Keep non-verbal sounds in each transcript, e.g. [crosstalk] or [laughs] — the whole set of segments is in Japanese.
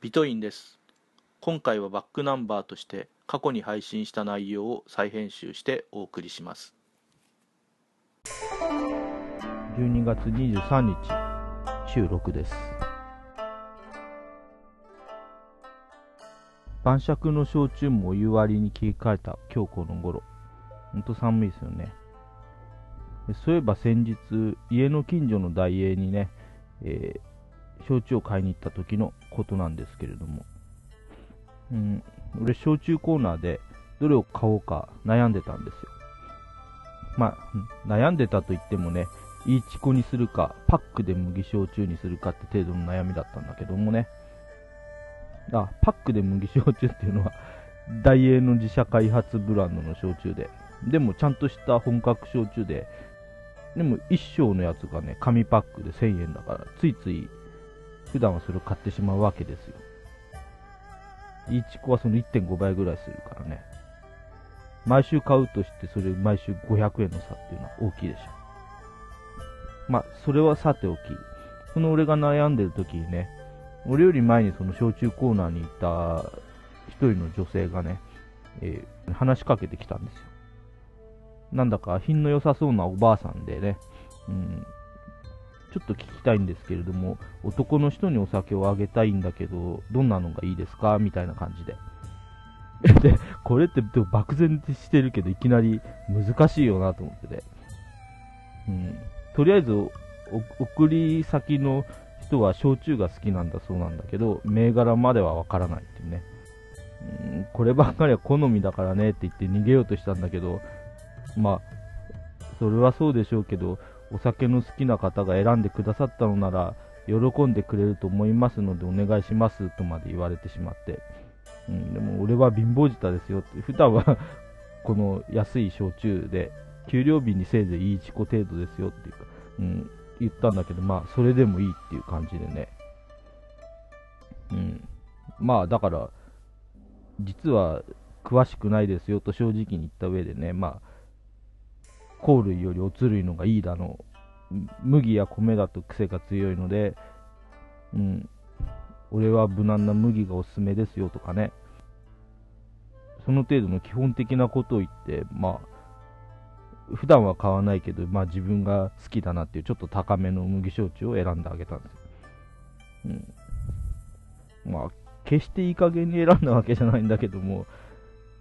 ビトインです。今回はバックナンバーとして過去に配信した内容を再編集してお送りします。12月23日収録です。晩酌の焼酎もお湯割りに切り替えた今日この頃。ほんと寒いですよね。そういえば先日家の近所の大英にね、えー焼酎を買いに行った時のことなんですけれども、うん、俺、焼酎コーナーでどれを買おうか悩んでたんですよ。まあ、悩んでたと言ってもね、いいチコにするか、パックで麦焼酎にするかって程度の悩みだったんだけどもね。あ、パックで麦焼酎っていうのは、大英の自社開発ブランドの焼酎で、でもちゃんとした本格焼酎で、でも一升のやつがね、紙パックで1000円だから、ついつい普段はそれを買ってしまうわけですよ。イチコはその1.5倍ぐらいするからね。毎週買うとして、それ毎週500円の差っていうのは大きいでしょ。まあ、それはさておき、その俺が悩んでる時にね、俺より前にその焼酎コーナーにいた一人の女性がね、えー、話しかけてきたんですよ。なんだか品の良さそうなおばあさんでね、うん、ちょっと聞きたいんですけれども、男の人にお酒をあげたいんだけど、どんなのがいいですか？みたいな感じで。[laughs] で、これって漠然としてるけど、いきなり難しいよなと思ってて。うん。とりあえず、送り先の人は焼酎が好きなんだそうなんだけど、銘柄まではわからないっていうね。うん、こればっかりは好みだからねって言って逃げようとしたんだけど、まあ、それはそうでしょうけど、お酒の好きな方が選んでくださったのなら、喜んでくれると思いますのでお願いしますとまで言われてしまって、うん、でも俺は貧乏舌ですよって、普段は [laughs] この安い焼酎で、給料日にせいぜいいチコ程度ですよっていうか、うん、言ったんだけど、まあ、それでもいいっていう感じでね。うん。まあ、だから、実は詳しくないですよと正直に言った上でね、まあ、香類よりおつ類のがいいだの麦や米だと癖が強いので、うん、俺は無難な麦がおすすめですよとかね、その程度の基本的なことを言って、まあ、普段は買わないけど、まあ自分が好きだなっていうちょっと高めの麦焼酎を選んであげたんですよ。うん。まあ、決していい加減に選んだわけじゃないんだけども、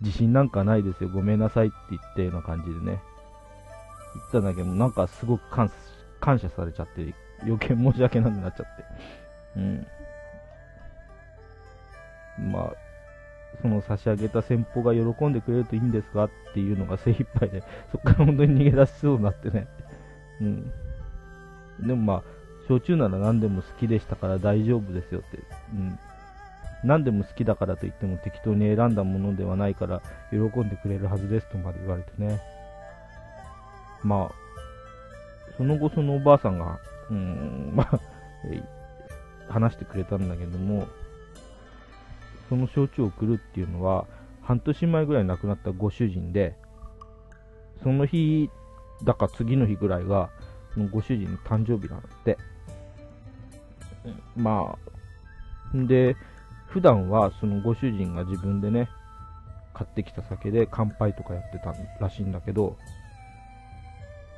自信なんかないですよ、ごめんなさいって言ったような感じでね。言ったんだけど、なんかすごく感感謝されちゃって、余計申し訳なくなっちゃって。うん。まあ、その差し上げた先方が喜んでくれるといいんですかっていうのが精一杯で、そっから本当に逃げ出しそうになってね。うん。でもまあ、焼酎なら何でも好きでしたから大丈夫ですよって。うん。何でも好きだからといっても適当に選んだものではないから喜んでくれるはずですとまで言われてね。まあ、その後そのおばあさんが、うん、まあ、話してくれたんだけども、その焼酎を送るっていうのは、半年前ぐらい亡くなったご主人で、その日、だか次の日ぐらいが、ご主人の誕生日なんって。まあ、で、普段はそのご主人が自分でね、買ってきた酒で乾杯とかやってたらしいんだけど、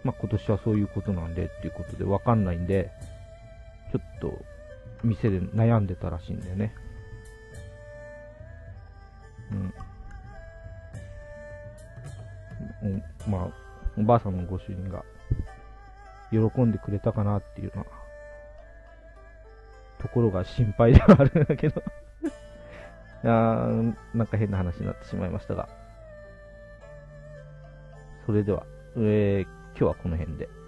まあ、今年はそういうことなんでっていうことでわかんないんで、ちょっと店で悩んでたらしいんだよね。うん。まあ、おばあさんのご主人が喜んでくれたかなっていうのは、ところが心配ではあるんだけど [laughs] あーなんか変な話になってしまいましたが。それでは、えー今日はこの辺で。